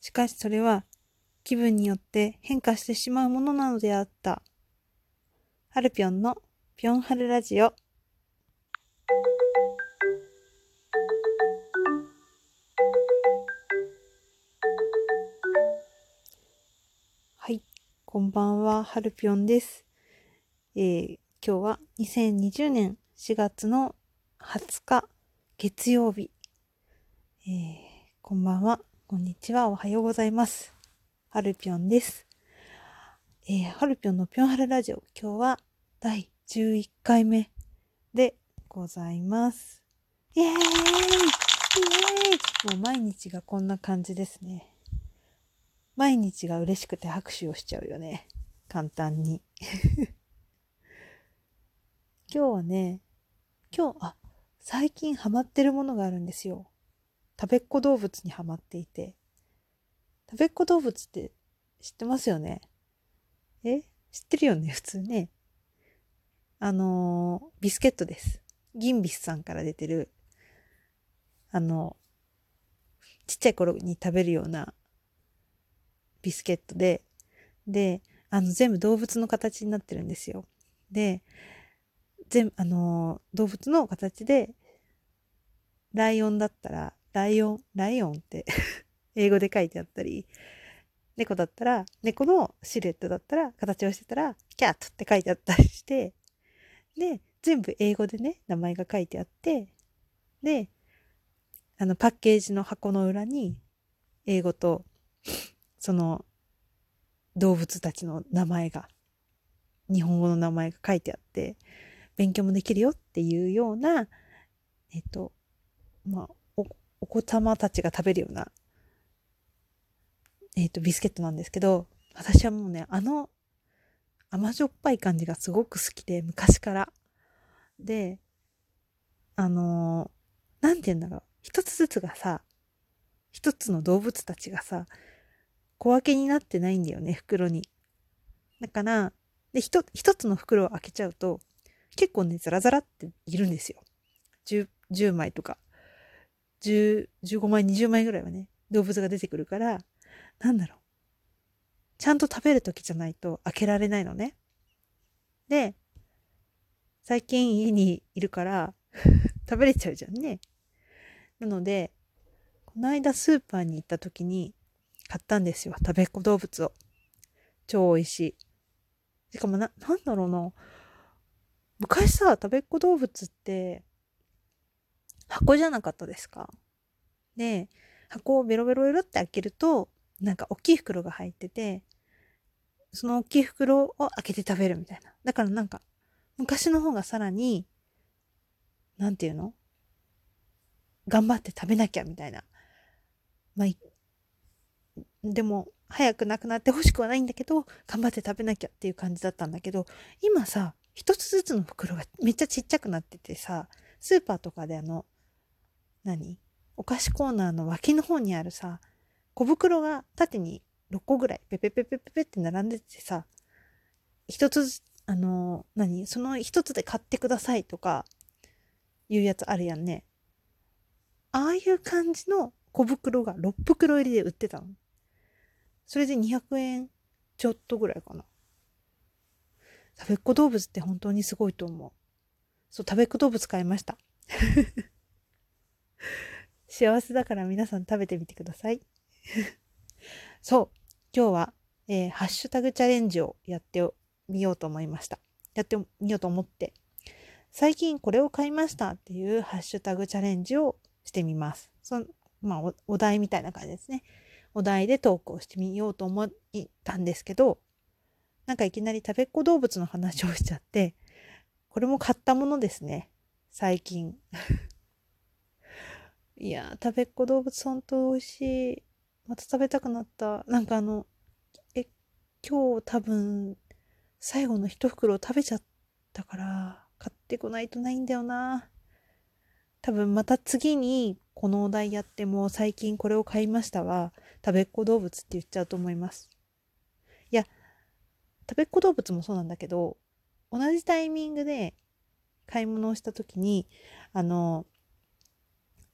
しかしそれは気分によって変化してしまうものなのであった。ハルピョンのピョンハルラジオ。はい、こんばんは、ハルピョンです。えー、今日は2020年4月の20日月曜日。えー、こんばんは、こんにちは、おはようございます。ハルピョンです。えー、ハルピョンのピョンハルラジオ、今日は第11回目でございます。イエーイイエーイもう毎日がこんな感じですね。毎日が嬉しくて拍手をしちゃうよね。簡単に。今日はね、今日、あ、最近ハマってるものがあるんですよ。食べっ子動物にハマっていて。食べっ子動物って知ってますよね？え？知ってるよね？普通ね。あの、ビスケットです。ギンビスさんから出てる、あの、ちっちゃい頃に食べるようなビスケットで、で、あの、全部動物の形になってるんですよ。で、全、あの、動物の形で、ライオンだったら、ライオン、ライオンって 英語で書いてあったり、猫だったら、猫のシルエットだったら、形をしてたら、キャットって書いてあったりして、で、全部英語でね、名前が書いてあって、で、あの、パッケージの箱の裏に、英語と、その、動物たちの名前が、日本語の名前が書いてあって、勉強もできるよっていうような、えっと、まあ、お、子様たちが食べるような、えっと、ビスケットなんですけど、私はもうね、あの、甘じょっぱい感じがすごく好きで、昔から。で、あのー、なんて言うんだろう。一つずつがさ、一つの動物たちがさ、小分けになってないんだよね、袋に。だから、で、一つの袋を開けちゃうと、結構ね、ザラザラっているんですよ。10, 10枚とか、10、15枚、20枚ぐらいはね、動物が出てくるから、なんだろう。ちゃんと食べるときじゃないと開けられないのね。で、最近家にいるから 食べれちゃうじゃんね。なので、この間スーパーに行った時に買ったんですよ。食べっ子動物を。超美味しい。しかもな、なんだろうな。昔さ、食べっ子動物って箱じゃなかったですか？で、箱をベロベロベロって開けると、なんか大きい袋が入ってて、その大きい袋を開けて食べるみたいな。だからなんか、昔の方がさらに、なんていうの？頑張って食べなきゃみたいな。まあ、でも、早くなくなってほしくはないんだけど、頑張って食べなきゃっていう感じだったんだけど、今さ、一つずつの袋がめっちゃちっちゃくなっててさ、スーパーとかであの、何？お菓子コーナーの脇の方にあるさ、小袋が縦に6個ぐらいペペペペペペって並んでてさ、一つあの、何？その一つで買ってくださいとかいうやつあるやんね。ああいう感じの小袋が6袋入りで売ってたの。それで200円ちょっとぐらいかな。食べっ子動物って本当にすごいと思う。そう、食べっ子動物買いました。幸せだから皆さん食べてみてください。そう、今日は、えー、ハッシュタグチャレンジをやってみようと思いました。やってみようと思って、最近これを買いましたっていうハッシュタグチャレンジをしてみます。そのまあお、お題みたいな感じですね。お題で投稿してみようと思ったんですけど、なんかいきなり食べっ子動物の話をしちゃって、これも買ったものですね。最近。いや食べっ子動物本当美味しい。また食べたくなった。なんかあの、え、今日多分、最後の一袋食べちゃったから、買ってこないとないんだよな。多分また次にこのお題やっても最近これを買いましたは食べっ子動物って言っちゃうと思います。いや、食べっ子動物もそうなんだけど、同じタイミングで買い物をした時に、あの、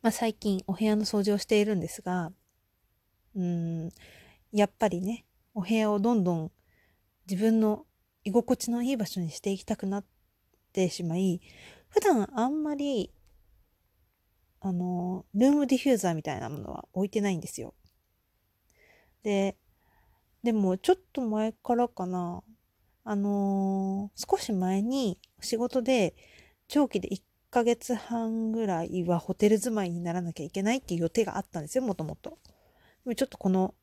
まあ、最近お部屋の掃除をしているんですが、うん、やっぱりね、お部屋をどんどん自分の居心地のいい場所にしていきたくなってしまい、普段あんまり、あの、ルームディフューザーみたいなものは置いてないんですよ。で、でもちょっと前からかな、あのー、少し前に仕事で長期で1ヶ月半ぐらいはホテル住まいにならなきゃいけないっていう予定があったんですよ、もともと。ちょっとこの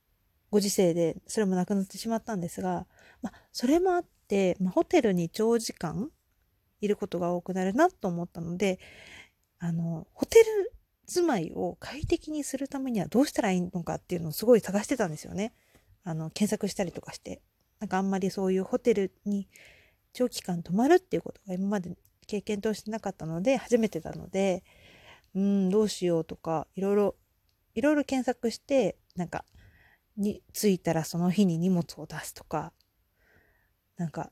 ご時世でそれもなくなってしまったんですが、まあ、それもあって、まあ、ホテルに長時間いることが多くなるなと思ったので、あの、ホテル住まいを快適にするためにはどうしたらいいのかっていうのをすごい探してたんですよね。あの、検索したりとかして。なんかあんまりそういうホテルに長期間泊まるっていうことが今まで経験としてなかったので、初めてなので、うん、どうしようとか、いろいろ、いろいろ検索して、なんか、に、着いたらその日に荷物を出すとか、なんか、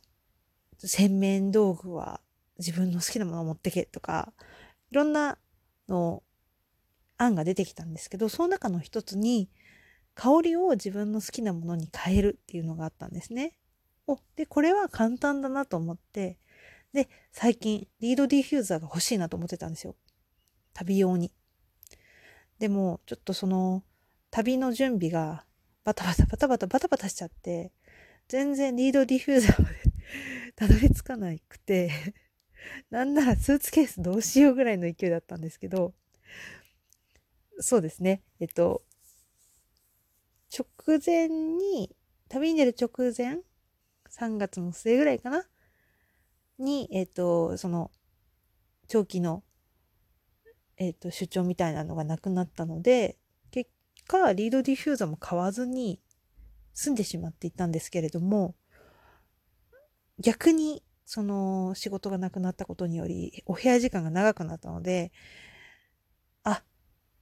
洗面道具は自分の好きなものを持ってけとか、いろんなの案が出てきたんですけど、その中の一つに、香りを自分の好きなものに変えるっていうのがあったんですね。お、で、これは簡単だなと思って、で、最近、リードディフューザーが欲しいなと思ってたんですよ。旅用に。でも、ちょっとその、旅の準備がバタバタバタバタバタバタしちゃって、全然リードディフューザーまで たどり着かなくてなんならスーツケースどうしようぐらいの勢いだったんですけど、そうですね。えっと、直前に、旅に出る直前、3月の末ぐらいかなに、えっ、と、その、長期の、えっ、と、出張みたいなのがなくなったので、結果、リードディフューザーも買わずに済んでしまっていたんですけれども、逆に、その、仕事がなくなったことにより、お部屋時間が長くなったので、あ、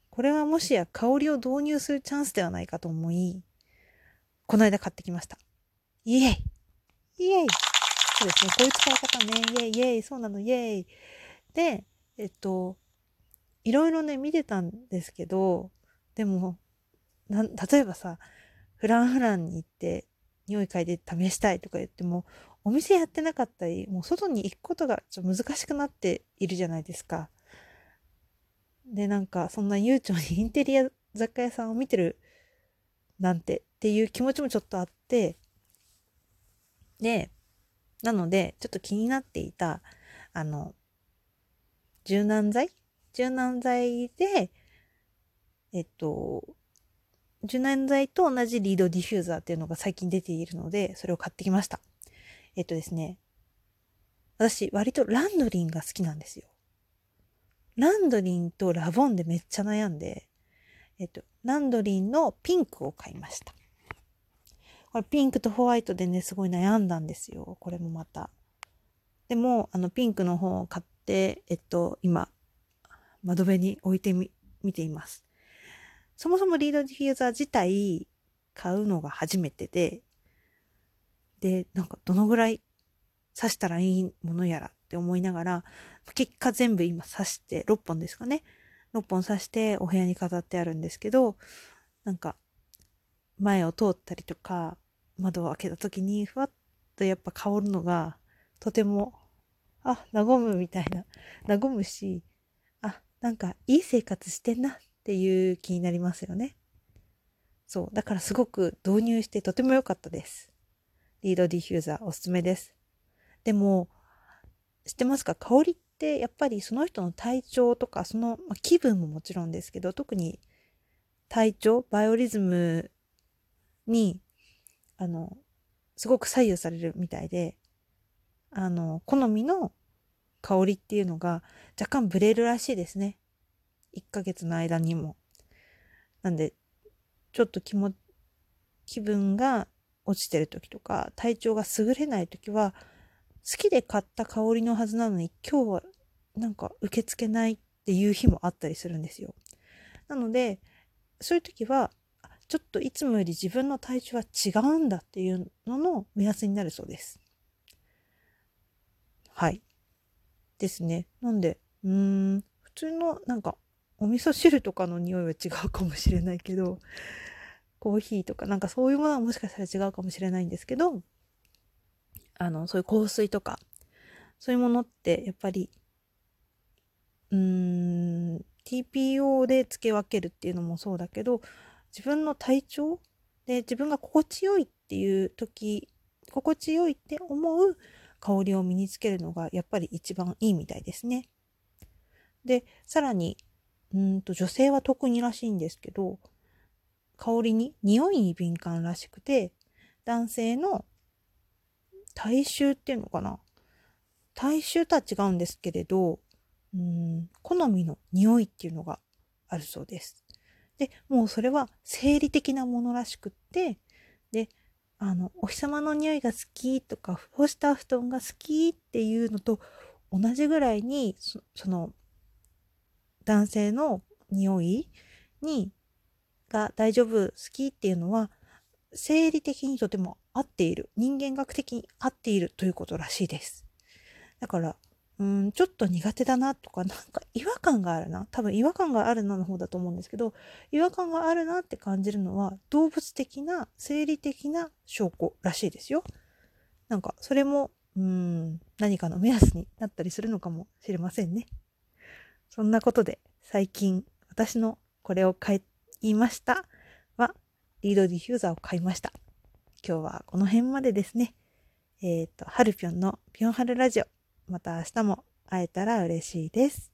これはもしや香りを導入するチャンスではないかと思い、この間買ってきました。イエイイエイそうですね。こういう使い方ね。イエイイエイそうなのイエイで、えっと、いろいろね、見てたんですけど、でも、な例えばさ、フランフランに行って、匂い嗅いで試したいとか言っても、お店やってなかったり、もう外に行くことがちょっと難しくなっているじゃないですか。で、なんか、そんな悠長に インテリア雑貨屋さんを見てるなんてっていう気持ちもちょっとあって、で、なので、ちょっと気になっていた、あの、柔軟剤？柔軟剤で、えっと、柔軟剤と同じリードディフューザーっていうのが最近出ているので、それを買ってきました。えっとですね、私、割とランドリンが好きなんですよ。ランドリンとラボンでめっちゃ悩んで、えっと、ランドリンのピンクを買いました。これピンクとホワイトでね、すごい悩んだんですよ。これもまた。でも、あの、ピンクの方を買って、えっと、今、窓辺に置いてみ、見ています。そもそもリードディフューザー自体買うのが初めてで、で、なんかどのぐらい刺したらいいものやらって思いながら、結果全部今刺して、6本ですかね。6本刺してお部屋に飾ってあるんですけど、なんか、前を通ったりとか、窓を開けた時に、ふわっとやっぱ香るのが、とても、あ、和むみたいな、和むし、あ、なんかいい生活してんなっていう気になりますよね。そう。だからすごく導入してとても良かったです。リードディフューザーおすすめです。でも、知ってますか？香りってやっぱりその人の体調とかその、ま、気分ももちろんですけど特に体調バイオリズムにあのすごく左右されるみたいであの好みの香りっていうのが若干ブレるらしいですね1ヶ月の間にもなんでちょっと気も気分が落ちてる時とか体調が優れない時は好きで買った香りのはずなのに今日はなんか受け付けないっていう日もあったりするんですよ。なのでそういう時はちょっといつもより自分の体調は違うんだっていうのの目安になるそうです。はい。ですね。なんで、うーん、普通のなんかお味噌汁とかの匂いは違うかもしれないけど、コーヒーとか、なんかそういうものはもしかしたら違うかもしれないんですけど、あの、そういう香水とか、そういうものってやっぱり、うーん、TPO で付け分けるっていうのもそうだけど、自分の体調で自分が心地よいっていう時、心地よいって思う香りを身につけるのがやっぱり一番いいみたいですね。で、さらに、うんと女性は特にらしいんですけど、香りに、匂いに敏感らしくて、男性の体臭っていうのかな体臭とは違うんですけれど、うん、好みの匂いっていうのがあるそうです。で、もうそれは生理的なものらしくって、で、あの、お日様の匂いが好きとか、干した布団が好きっていうのと同じぐらいに、その、男性の匂いに、が大丈夫、好きっていうのは、生理的にとても合っている、人間学的に合っているということらしいです。だから、うん、ちょっと苦手だなとか、なんか違和感があるな。多分違和感があるなの方だと思うんですけど、違和感があるなって感じるのは動物的な、生理的な証拠らしいですよ。なんか、それも、うん、何かの目安になったりするのかもしれませんね。そんなことで、最近、私のこれを買いましたは、リードディフューザーを買いました。今日はこの辺までですね。えっ、ー、と、ハルピョンのピョンハルラジオ。また明日も会えたら嬉しいです。